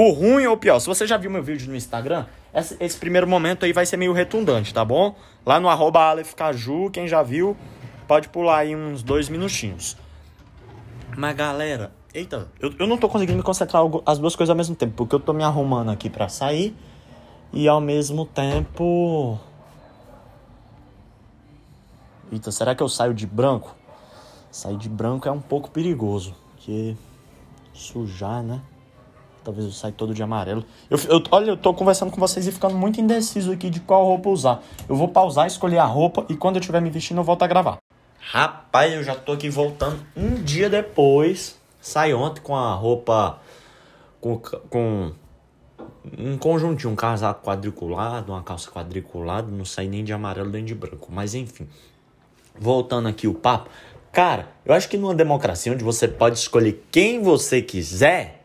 O ruim ou o pior, se você já viu meu vídeo no Instagram, esse, primeiro momento aí vai ser meio retundante, tá bom? Lá no arroba Caju, quem já viu, pode pular aí uns dois minutinhos. Mas galera, eita, eu, eu não tô conseguindo me concentrar as duas coisas ao mesmo tempo, porque eu tô me arrumando aqui pra sair e ao mesmo tempo. Eita, será que eu saio de branco? Sair de branco é um pouco perigoso, porque sujar, né? Talvez eu saia todo de amarelo. Eu, eu, olha, eu tô conversando com vocês e ficando muito indeciso aqui de qual roupa usar. Eu vou pausar, escolher a roupa e quando eu estiver me vestindo eu volto a gravar. Rapaz, eu já tô aqui voltando um dia depois. Saí ontem com a roupa. Com, com um conjuntinho, um casaco quadriculado, uma calça quadriculada. Não saí nem de amarelo nem de branco. Mas enfim. Voltando aqui o papo. Cara, eu acho que numa democracia onde você pode escolher quem você quiser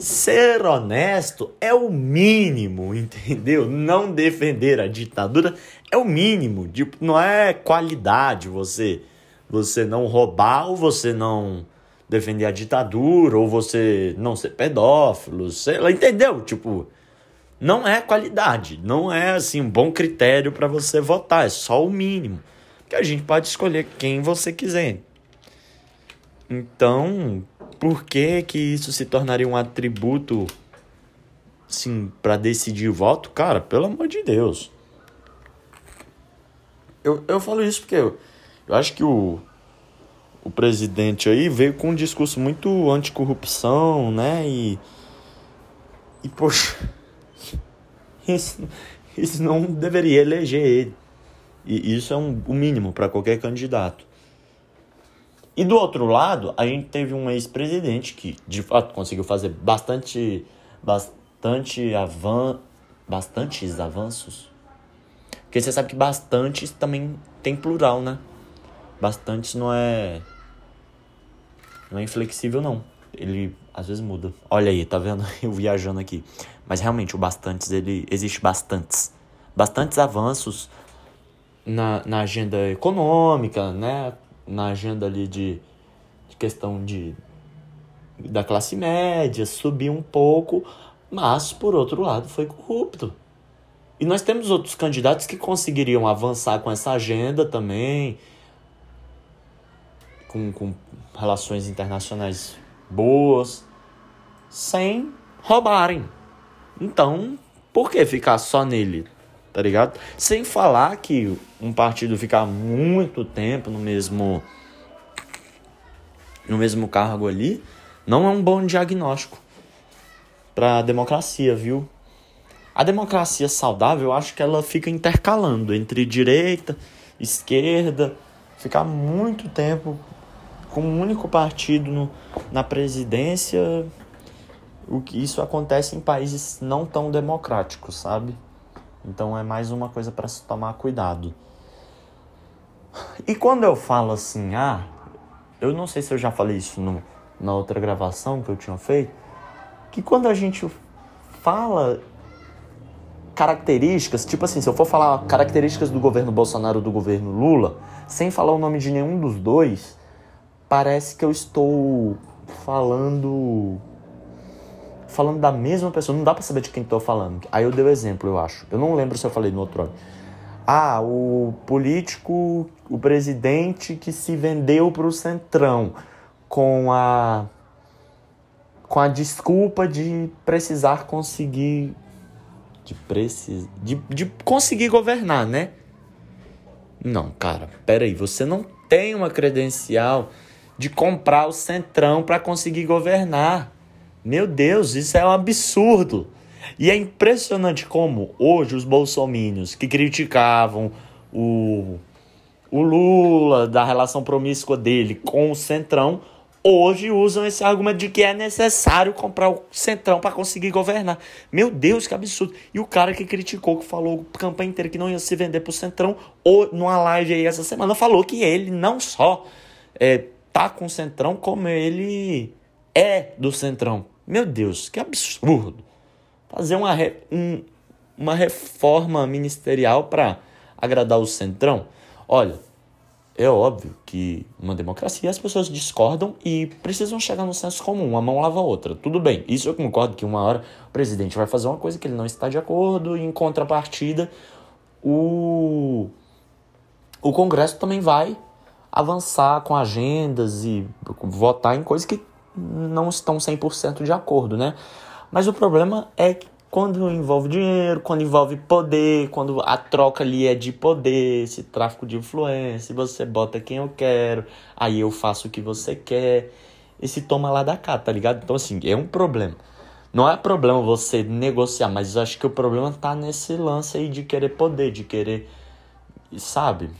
Ser honesto é o mínimo, entendeu? Não defender a ditadura é o mínimo. Tipo, não é qualidade você você não roubar ou você não defender a ditadura ou você não ser pedófilo, sei lá, entendeu? Tipo, não é qualidade, não é assim um bom critério para você votar, é só o mínimo. Que a gente pode escolher quem você quiser. Então, por que que isso se tornaria um atributo, sim, para decidir o voto? Cara, pelo amor de Deus. Eu, eu falo isso porque eu, eu acho que o, o presidente aí veio com um discurso muito anticorrupção, né? E, e poxa, isso, isso não deveria eleger ele. E isso é um, o mínimo para qualquer candidato. E do outro lado, a gente teve um ex-presidente que, de fato, conseguiu fazer bastante, bastante avan, bastantes avanços. Porque você sabe que bastantes também tem plural, né? Bastantes não é não é inflexível não. Ele às vezes muda. Olha aí, tá vendo? Eu viajando aqui. Mas realmente o bastantes ele existe bastantes. Bastantes avanços na, na agenda econômica, né? Na agenda ali de, de questão de da classe média, subir um pouco, mas por outro lado foi corrupto. E nós temos outros candidatos que conseguiriam avançar com essa agenda também, com, com relações internacionais boas, sem roubarem. Então, por que ficar só nele? Tá ligado? Sem falar que um partido ficar muito tempo no mesmo no mesmo cargo ali não é um bom diagnóstico para a democracia, viu? A democracia saudável, eu acho que ela fica intercalando entre direita, esquerda, ficar muito tempo com um único partido no, na presidência, o que isso acontece em países não tão democráticos, sabe? Então é mais uma coisa para se tomar cuidado. E quando eu falo assim, ah, eu não sei se eu já falei isso no, na outra gravação que eu tinha feito, que quando a gente fala características, tipo assim, se eu for falar características do governo Bolsonaro ou do governo Lula, sem falar o nome de nenhum dos dois, parece que eu estou falando falando da mesma pessoa. Não dá pra saber de quem tô falando. Aí eu dei o exemplo, eu acho. Eu não lembro se eu falei no outro áudio. Ah, o político, o presidente que se vendeu pro Centrão com a com a desculpa de precisar conseguir de precis, de, de conseguir governar, né? Não, cara, peraí, você não tem uma credencial de comprar o Centrão para conseguir governar. Meu Deus, isso é um absurdo. E é impressionante como hoje os bolsomínios que criticavam o, o Lula, da relação promíscua dele com o Centrão, hoje usam esse argumento de que é necessário comprar o Centrão para conseguir governar. Meu Deus, que absurdo. E o cara que criticou, que falou a campanha inteira que não ia se vender pro Centrão, ou numa live aí essa semana, falou que ele não só é, tá com o Centrão, como ele é do Centrão. Meu Deus, que absurdo. Fazer uma, re, um, uma reforma ministerial para agradar o Centrão. Olha, é óbvio que uma democracia as pessoas discordam e precisam chegar no senso comum, uma mão lava a outra. Tudo bem, isso eu concordo que uma hora o presidente vai fazer uma coisa que ele não está de acordo e em contrapartida o, o Congresso também vai avançar com agendas e votar em coisas que não estão 100% de acordo, né? Mas o problema é que quando envolve dinheiro, quando envolve poder, quando a troca ali é de poder, esse tráfico de influência, você bota quem eu quero, aí eu faço o que você quer, esse toma lá da cá, tá ligado? Então, assim, é um problema. Não é problema você negociar, mas acho que o problema tá nesse lance aí de querer poder, de querer. Sabe?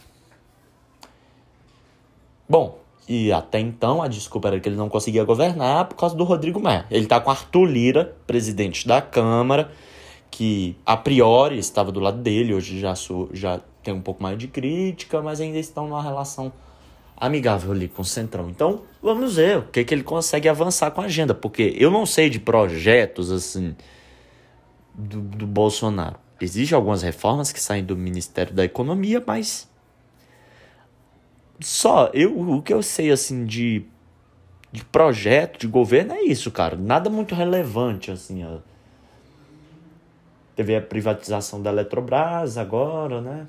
Bom, e até então a desculpa era que ele não conseguia governar por causa do Rodrigo Maia. Ele tá com Arthur Lira, presidente da Câmara, que a priori estava do lado dele, hoje já, sou, já tem um pouco mais de crítica, mas ainda estão numa relação amigável ali com o Centrão. Então, vamos ver o que, que ele consegue avançar com a agenda, porque eu não sei de projetos assim do, do Bolsonaro. Existem algumas reformas que saem do Ministério da Economia, mas só, eu, o que eu sei, assim, de, de projeto, de governo, é isso, cara. Nada muito relevante, assim. Ó. Teve a privatização da Eletrobras agora, né?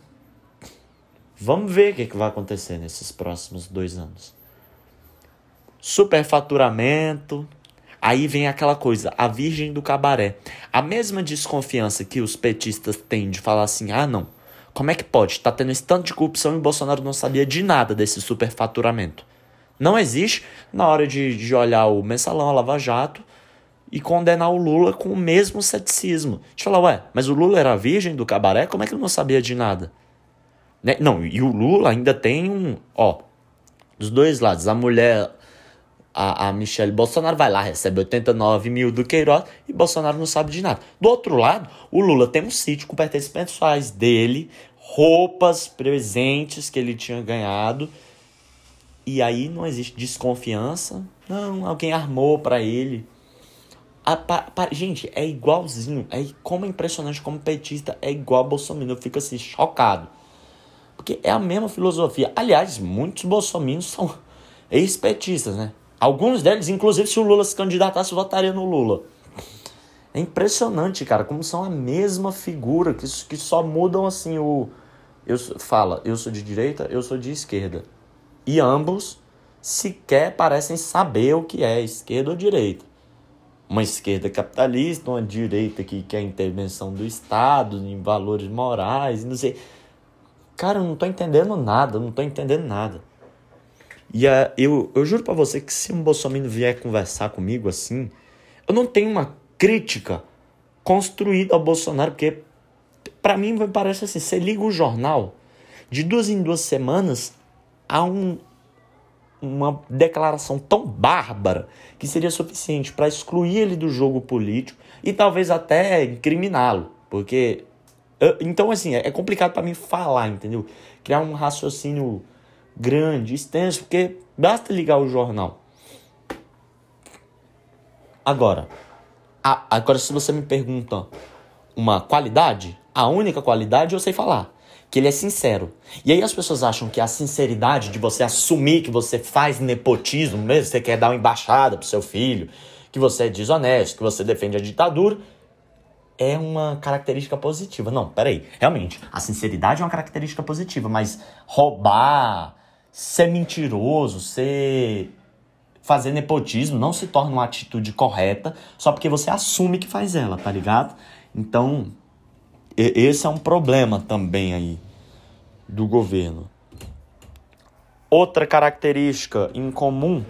Vamos ver o que, que vai acontecer nesses próximos dois anos. Superfaturamento. Aí vem aquela coisa, a virgem do cabaré. A mesma desconfiança que os petistas têm de falar assim: ah, não como é que pode? Tá tendo esse tanto de corrupção e Bolsonaro não sabia de nada desse superfaturamento. Não existe na hora de, de olhar o mensalão, a Lava Jato e condenar o Lula com o mesmo ceticismo. De falar, ué, mas o Lula era virgem do cabaré? Como é que ele não sabia de nada? Né? Não, e o Lula ainda tem um. Ó, dos dois lados. A mulher a, a Michelle Bolsonaro vai lá, recebe 89 mil do Queiroz e Bolsonaro não sabe de nada. Do outro lado, o Lula tem um sítio com pertences pessoais dele, roupas, presentes que ele tinha ganhado. E aí não existe desconfiança. Não, alguém armou para ele. A, pa, pa, gente, é igualzinho. É como é impressionante como petista é igual a Bolsonaro. Eu fico assim, chocado. Porque é a mesma filosofia. Aliás, muitos bolsominions são ex-petistas, né? Alguns deles, inclusive, se o Lula se candidatasse, votaria no Lula. É impressionante, cara, como são a mesma figura, que, que só mudam assim o. Eu, fala, eu sou de direita, eu sou de esquerda. E ambos sequer parecem saber o que é esquerda ou direita. Uma esquerda capitalista, uma direita que quer intervenção do Estado em valores morais, não sei. Cara, eu não tô entendendo nada, não tô entendendo nada. E uh, eu, eu juro para você que se um bolsominion vier conversar comigo assim, eu não tenho uma crítica construída ao Bolsonaro, porque para mim parece assim, você liga o jornal, de duas em duas semanas há um, uma declaração tão bárbara que seria suficiente para excluir ele do jogo político e talvez até incriminá-lo, porque então assim é complicado para mim falar, entendeu? Criar um raciocínio grande, extenso, porque basta ligar o jornal. Agora, a, agora se você me pergunta uma qualidade, a única qualidade eu sei falar, que ele é sincero. E aí as pessoas acham que a sinceridade de você assumir que você faz nepotismo, mesmo você quer dar uma embaixada pro seu filho, que você é desonesto, que você defende a ditadura, é uma característica positiva. Não, peraí. Realmente, a sinceridade é uma característica positiva, mas roubar, ser mentiroso, ser fazer nepotismo não se torna uma atitude correta só porque você assume que faz ela, tá ligado? Então, esse é um problema também aí do governo. Outra característica em comum,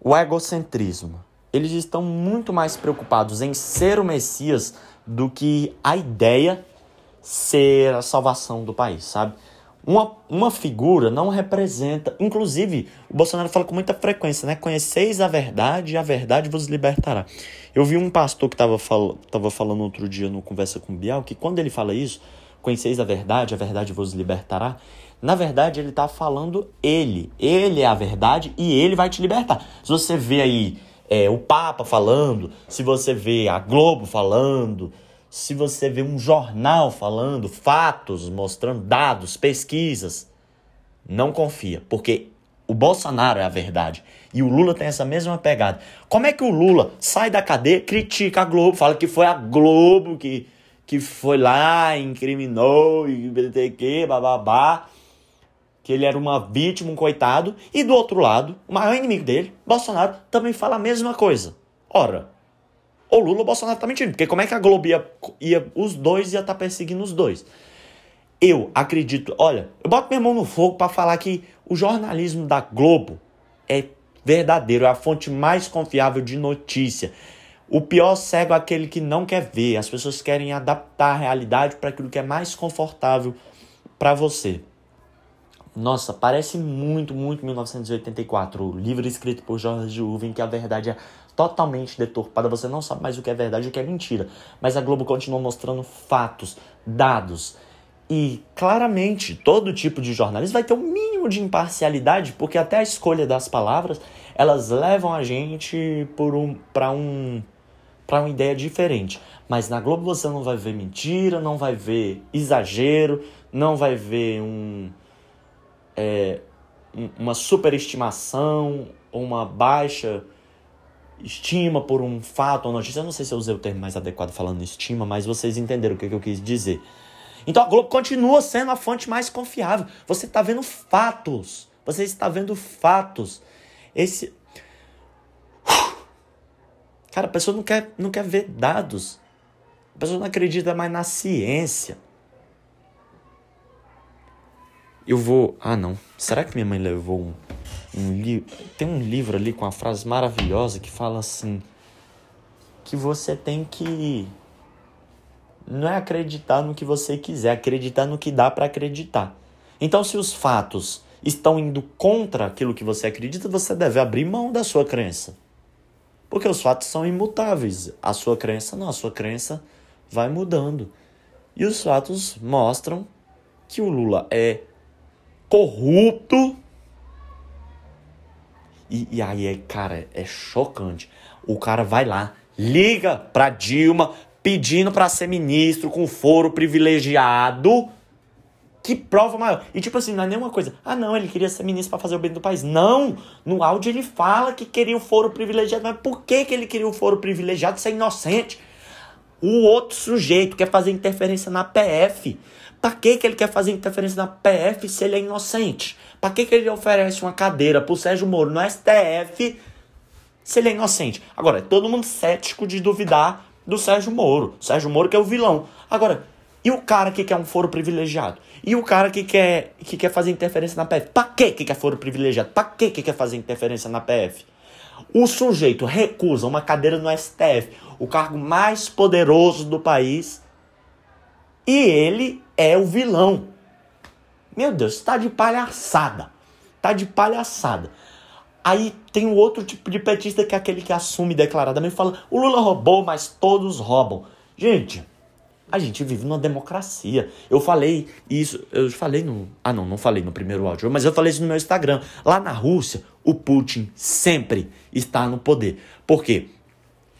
o egocentrismo. Eles estão muito mais preocupados em ser o Messias do que a ideia ser a salvação do país, sabe? Uma, uma figura não representa. Inclusive, o Bolsonaro fala com muita frequência, né? Conheceis a verdade e a verdade vos libertará. Eu vi um pastor que estava fal tava falando outro dia no Conversa com Bial que quando ele fala isso, conheceis a verdade, a verdade vos libertará. Na verdade, ele está falando ele. Ele é a verdade e ele vai te libertar. Se você vê aí é, o Papa falando, se você vê a Globo falando, se você vê um jornal falando fatos, mostrando dados, pesquisas, Não confia, porque o Bolsonaro é a verdade. E o Lula tem essa mesma pegada. Como é que o Lula sai da cadeia, critica a Globo, fala que foi a Globo que, que foi lá, incriminou, e BTQ, bababá, que ele era uma vítima, um coitado. E do outro lado, o maior inimigo dele, Bolsonaro, também fala a mesma coisa. Ora, o Lula ou Bolsonaro tá mentindo, porque como é que a Globo ia, ia os dois ia estar tá perseguindo os dois? Eu acredito, olha, eu boto minha mão no fogo para falar que o jornalismo da Globo é verdadeiro, é a fonte mais confiável de notícia. O pior cego é aquele que não quer ver. As pessoas querem adaptar a realidade para aquilo que é mais confortável para você. Nossa, parece muito, muito 1984, o livro escrito por George em que a verdade é totalmente deturpada. Você não sabe mais o que é verdade e o que é mentira. Mas a Globo continua mostrando fatos, dados e claramente, todo tipo de jornalismo vai ter um mínimo de imparcialidade, porque até a escolha das palavras, elas levam a gente por um para um para uma ideia diferente. Mas na Globo você não vai ver mentira, não vai ver exagero, não vai ver um é, uma superestimação uma baixa estima por um fato ou notícia. Eu não sei se eu usei o termo mais adequado falando estima, mas vocês entenderam o que eu quis dizer. Então a Globo continua sendo a fonte mais confiável. Você está vendo fatos. Você está vendo fatos. Esse. Cara, a pessoa não quer, não quer ver dados. A pessoa não acredita mais na ciência. Eu vou. Ah, não. Será que minha mãe levou um, um livro? Tem um livro ali com uma frase maravilhosa que fala assim: que você tem que não é acreditar no que você quiser, acreditar no que dá para acreditar. Então, se os fatos estão indo contra aquilo que você acredita, você deve abrir mão da sua crença. Porque os fatos são imutáveis. A sua crença não, a sua crença vai mudando. E os fatos mostram que o Lula é corrupto. E, e aí, é, cara, é chocante. O cara vai lá, liga pra Dilma, pedindo para ser ministro com foro privilegiado. Que prova maior. E tipo assim, não é nenhuma coisa. Ah, não, ele queria ser ministro para fazer o bem do país. Não! No áudio ele fala que queria o foro privilegiado. Mas por que, que ele queria o foro privilegiado? Isso é inocente. O outro sujeito quer fazer interferência na PF. Pra que, que ele quer fazer interferência na PF se ele é inocente? Pra que, que ele oferece uma cadeira pro Sérgio Moro no STF se ele é inocente? Agora, é todo mundo cético de duvidar do Sérgio Moro. Sérgio Moro que é o vilão. Agora, e o cara que quer um foro privilegiado? E o cara que quer, que quer fazer interferência na PF? Pra que que quer foro privilegiado? Pra que que quer fazer interferência na PF? O sujeito recusa uma cadeira no STF, o cargo mais poderoso do país, e ele é o vilão. Meu Deus, tá de palhaçada. Tá de palhaçada. Aí tem o outro tipo de petista que é aquele que assume declaradamente fala: o Lula roubou, mas todos roubam. Gente, a gente vive numa democracia. Eu falei isso, eu falei no. Ah, não, não falei no primeiro áudio, mas eu falei isso no meu Instagram. Lá na Rússia, o Putin sempre está no poder. Por quê?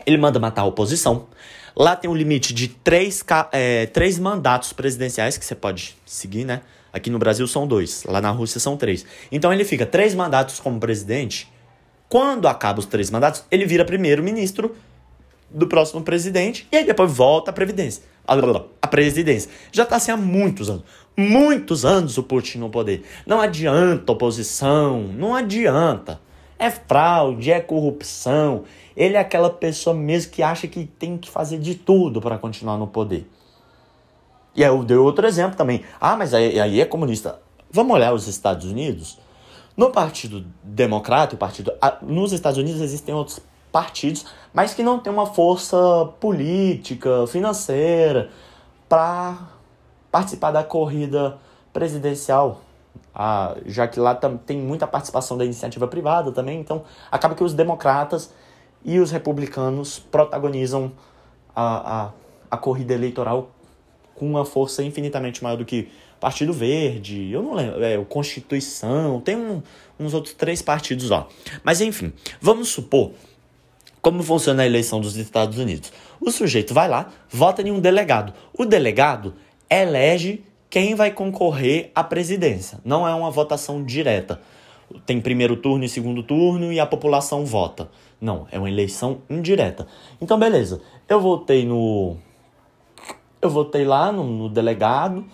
Ele manda matar a oposição. Lá tem um limite de três, é, três mandatos presidenciais que você pode seguir, né? Aqui no Brasil são dois, lá na Rússia são três. Então ele fica três mandatos como presidente. Quando acaba os três mandatos, ele vira primeiro-ministro do próximo presidente e aí depois volta à previdência. A presidência. Já está assim há muitos anos. Muitos anos o Putin no poder. Não adianta oposição, não adianta. É fraude, é corrupção. Ele é aquela pessoa mesmo que acha que tem que fazer de tudo para continuar no poder. E eu dei outro exemplo também. Ah, mas aí, aí é comunista. Vamos olhar os Estados Unidos? No Partido Democrata, o partido, nos Estados Unidos existem outros partidos, mas que não têm uma força política, financeira para participar da corrida presidencial. Ah, já que lá tem muita participação da iniciativa privada também, então acaba que os democratas e os republicanos protagonizam a, a, a corrida eleitoral com uma força infinitamente maior do que Partido Verde, eu não lembro, é, Constituição, tem um, uns outros três partidos lá. Mas enfim, vamos supor como funciona a eleição dos Estados Unidos. O sujeito vai lá, vota em um delegado. O delegado elege quem vai concorrer à presidência. Não é uma votação direta. Tem primeiro turno e segundo turno e a população vota. Não, é uma eleição indireta. Então, beleza. Eu votei no. Eu votei lá no, no delegado.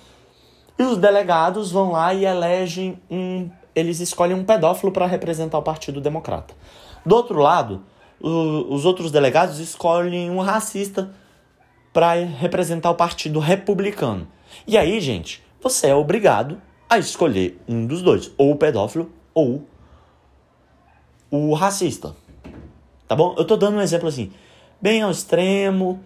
E os delegados vão lá e elegem um. Eles escolhem um pedófilo para representar o Partido Democrata. Do outro lado, o, os outros delegados escolhem um racista para representar o Partido Republicano. E aí, gente, você é obrigado a escolher um dos dois, ou o pedófilo ou o racista. Tá bom? Eu tô dando um exemplo assim, bem ao extremo.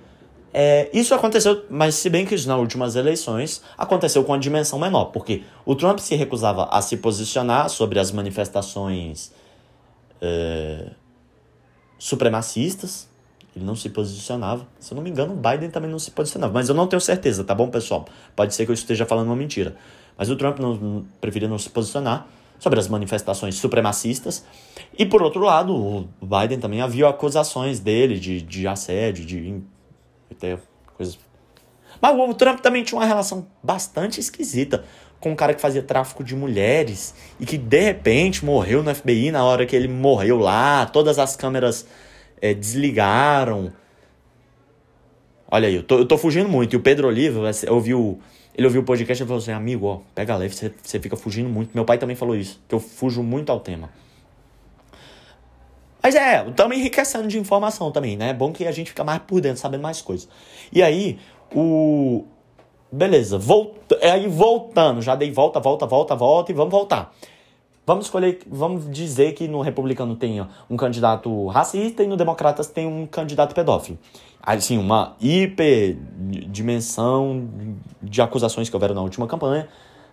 É, isso aconteceu, mas se bem que nas últimas eleições aconteceu com uma dimensão menor, porque o Trump se recusava a se posicionar sobre as manifestações é, supremacistas, ele não se posicionava. Se eu não me engano, o Biden também não se posicionava, mas eu não tenho certeza, tá bom, pessoal? Pode ser que eu esteja falando uma mentira. Mas o Trump não, preferia não se posicionar sobre as manifestações supremacistas. E por outro lado, o Biden também havia acusações dele de, de assédio, de até coisas. Mas o Trump também tinha uma relação bastante esquisita com um cara que fazia tráfico de mulheres e que de repente morreu no FBI na hora que ele morreu lá, todas as câmeras é, desligaram. Olha aí, eu tô, eu tô fugindo muito. E o Pedro Oliva ouviu ele ouviu o podcast e falou assim: amigo, ó, pega leve, você, você fica fugindo muito. Meu pai também falou isso, que eu fujo muito ao tema. Mas é, estamos enriquecendo de informação também, né? É bom que a gente fica mais por dentro, sabendo mais coisas. E aí, o. Beleza, volta, aí voltando, já dei volta, volta, volta, volta e vamos voltar. Vamos escolher, vamos dizer que no republicano tem um candidato racista e no democratas tem um candidato pedófilo assim, uma hiper dimensão de acusações que houveram na última campanha,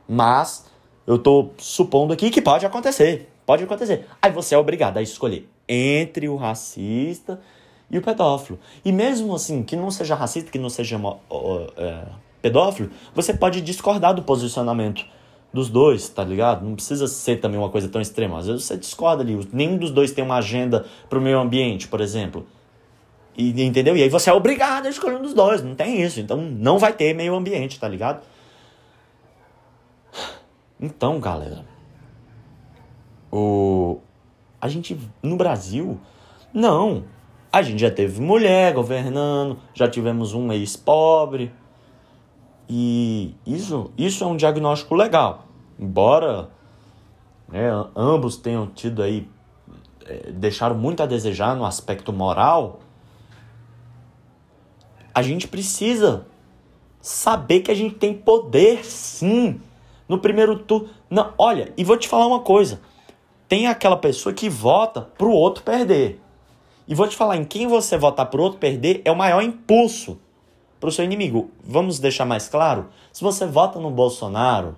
mas eu tô supondo aqui que pode acontecer. Pode acontecer. Aí você é obrigado a escolher entre o racista e o pedófilo. E mesmo assim, que não seja racista, que não seja é, pedófilo, você pode discordar do posicionamento dos dois, tá ligado? Não precisa ser também uma coisa tão extrema. Às vezes você discorda ali. Nenhum dos dois tem uma agenda pro meio ambiente, por exemplo. E, entendeu? E aí você é obrigado a escolher um dos dois. Não tem isso. Então não vai ter meio ambiente, tá ligado? Então, galera. O... A gente, no Brasil, não. A gente já teve mulher governando, já tivemos um ex-pobre. E isso, isso é um diagnóstico legal. Embora né, ambos tenham tido aí, é, deixaram muito a desejar no aspecto moral, a gente precisa saber que a gente tem poder sim. No primeiro turno. Olha, e vou te falar uma coisa. Tem aquela pessoa que vota pro outro perder. E vou te falar, em quem você votar pro outro perder é o maior impulso pro seu inimigo. Vamos deixar mais claro? Se você vota no Bolsonaro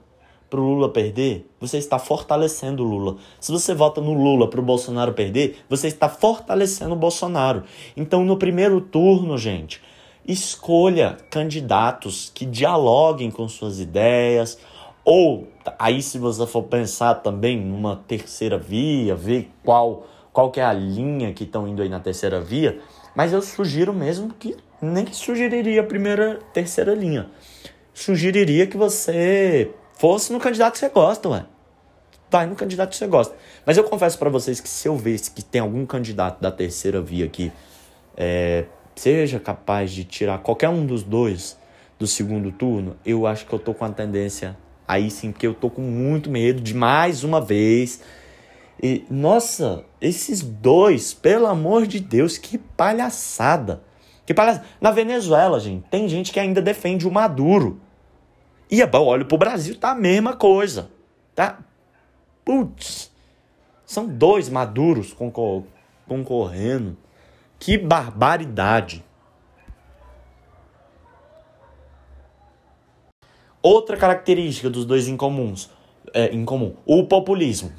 pro Lula perder, você está fortalecendo o Lula. Se você vota no Lula pro Bolsonaro perder, você está fortalecendo o Bolsonaro. Então, no primeiro turno, gente, escolha candidatos que dialoguem com suas ideias, ou aí se você for pensar também numa terceira via, ver qual qual que é a linha que estão indo aí na terceira via, mas eu sugiro mesmo que nem sugeriria a primeira, terceira linha. Sugeriria que você fosse no candidato que você gosta, ué. Vai no candidato que você gosta. Mas eu confesso para vocês que se eu visse que tem algum candidato da terceira via aqui é, seja capaz de tirar qualquer um dos dois do segundo turno, eu acho que eu tô com a tendência aí sim, porque eu tô com muito medo de mais uma vez. E, nossa, esses dois, pelo amor de Deus, que palhaçada. Que palhaçada. Na Venezuela, gente, tem gente que ainda defende o Maduro. E é bom, olha pro Brasil, tá a mesma coisa. Tá? Putz. São dois Maduros concor concorrendo. Que barbaridade! Outra característica dos dois incomuns, é, em comum, o populismo.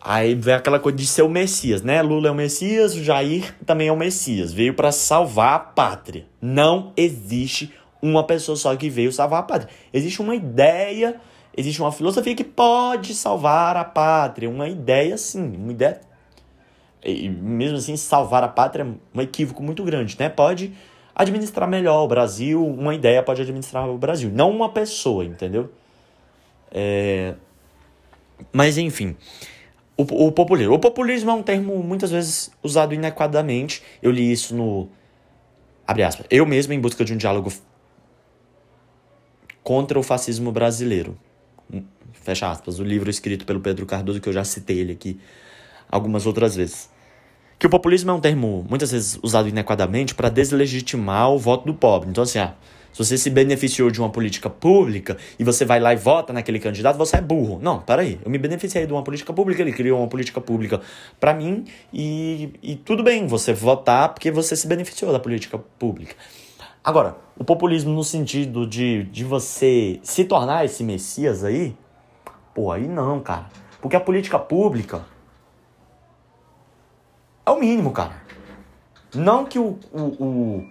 Aí vem aquela coisa de ser o Messias, né? Lula é o Messias, o Jair também é o Messias. Veio para salvar a pátria. Não existe uma pessoa só que veio salvar a pátria. Existe uma ideia, existe uma filosofia que pode salvar a pátria. Uma ideia, sim, uma ideia e mesmo assim salvar a pátria é um equívoco muito grande, né? Pode administrar melhor o Brasil, uma ideia pode administrar o Brasil, não uma pessoa, entendeu? É... Mas enfim, o, o populismo. O populismo é um termo muitas vezes usado inadequadamente. Eu li isso no. Abre aspas. Eu mesmo em busca de um diálogo contra o fascismo brasileiro. Fecha aspas. O livro escrito pelo Pedro Cardoso, que eu já citei ele aqui algumas outras vezes. Que o populismo é um termo muitas vezes usado inadequadamente para deslegitimar o voto do pobre. Então, assim, ah, se você se beneficiou de uma política pública e você vai lá e vota naquele candidato, você é burro. Não, peraí. Eu me beneficiei de uma política pública, ele criou uma política pública para mim e, e tudo bem você votar porque você se beneficiou da política pública. Agora, o populismo no sentido de, de você se tornar esse messias aí, pô, aí não, cara. Porque a política pública é o mínimo, cara. Não que o, o, o,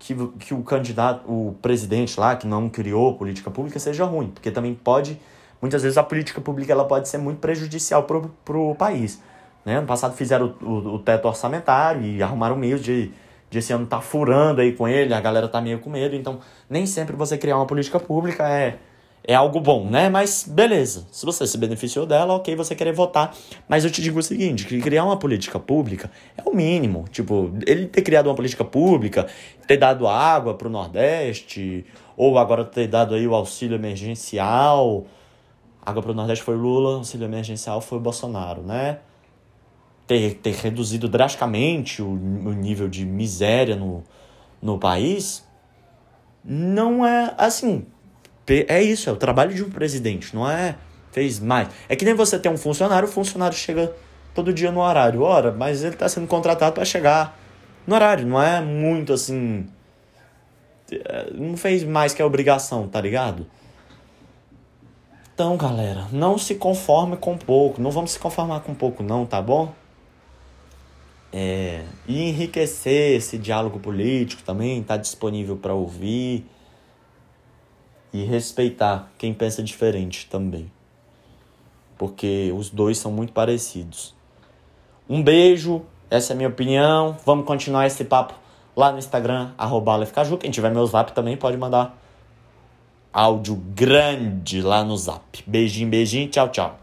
que, que o candidato, o presidente lá, que não criou política pública, seja ruim. Porque também pode. Muitas vezes a política pública ela pode ser muito prejudicial pro, pro país. Né? Ano passado fizeram o, o, o teto orçamentário e arrumaram meios de, de esse ano tá furando aí com ele, a galera tá meio com medo. Então, nem sempre você criar uma política pública é é algo bom, né? Mas beleza, se você se beneficiou dela, ok, você querer votar. Mas eu te digo o seguinte, que criar uma política pública é o mínimo. Tipo, ele ter criado uma política pública, ter dado água pro Nordeste, ou agora ter dado aí o auxílio emergencial. Água pro Nordeste foi Lula, auxílio emergencial foi Bolsonaro, né? Ter, ter reduzido drasticamente o, o nível de miséria no, no país, não é assim é isso, é o trabalho de um presidente, não é fez mais. É que nem você tem um funcionário, o funcionário chega todo dia no horário, ora, mas ele está sendo contratado para chegar no horário, não é muito assim. É, não fez mais que a obrigação, tá ligado? Então, galera, não se conforme com pouco. Não vamos se conformar com pouco, não, tá bom? É, e enriquecer esse diálogo político também, tá disponível para ouvir e respeitar quem pensa diferente também. Porque os dois são muito parecidos. Um beijo, essa é a minha opinião. Vamos continuar esse papo lá no Instagram, arroba Quem tiver meu zap também pode mandar áudio grande lá no zap. Beijinho, beijinho, tchau, tchau.